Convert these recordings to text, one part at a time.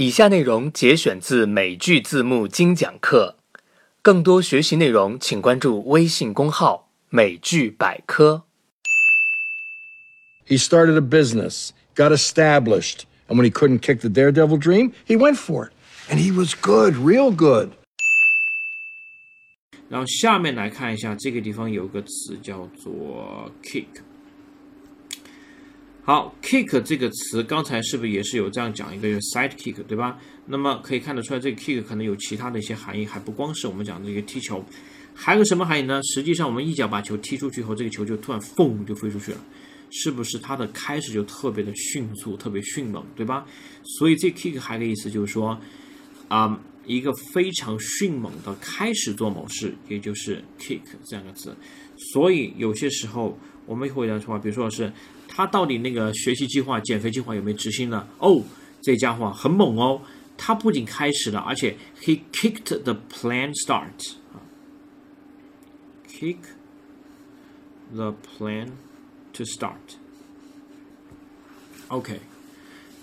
以下内容节选自美剧字幕精讲课，更多学习内容请关注微信公号“美剧百科”。He started a business, got established, and when he couldn't kick the daredevil dream, he went for it. And he was good, real good. 然后下面来看一下这个地方有个词叫做 kick。好，kick 这个词刚才是不是也是有这样讲一个 side kick，对吧？那么可以看得出来，这个 kick 可能有其他的一些含义，还不光是我们讲的这个踢球，还有个什么含义呢？实际上，我们一脚把球踢出去以后，这个球就突然嘣就飞出去了，是不是它的开始就特别的迅速，特别迅猛，对吧？所以这 kick 还有个意思就是说，啊、一个非常迅猛的开始做某事，也就是 kick 这样个词。所以有些时候我们会来说，比如说是他到底那个学习计划、减肥计划有没有执行呢？哦，这家伙很猛哦，他不仅开始了，而且 he kicked the plan start 啊，kick the plan to start。OK，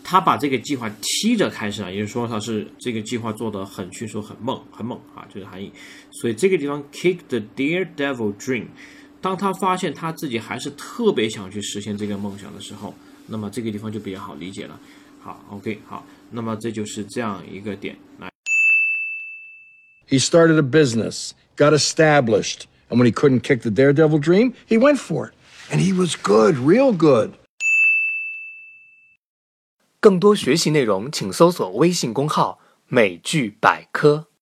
他把这个计划踢着开始了，也就是说他是这个计划做得很迅速、很猛、很猛啊，这个含义。所以这个地方 kick the daredevil dream，当他发现他自己还是特别想去实现这个梦想的时候，那么这个地方就比较好理解了。好，OK，好，那么这就是这样一个点来。He started a business, got established, and when he couldn't kick the daredevil dream, he went for it. And he was good, real good. 更多学习内容请搜索微信公号“美剧百科”。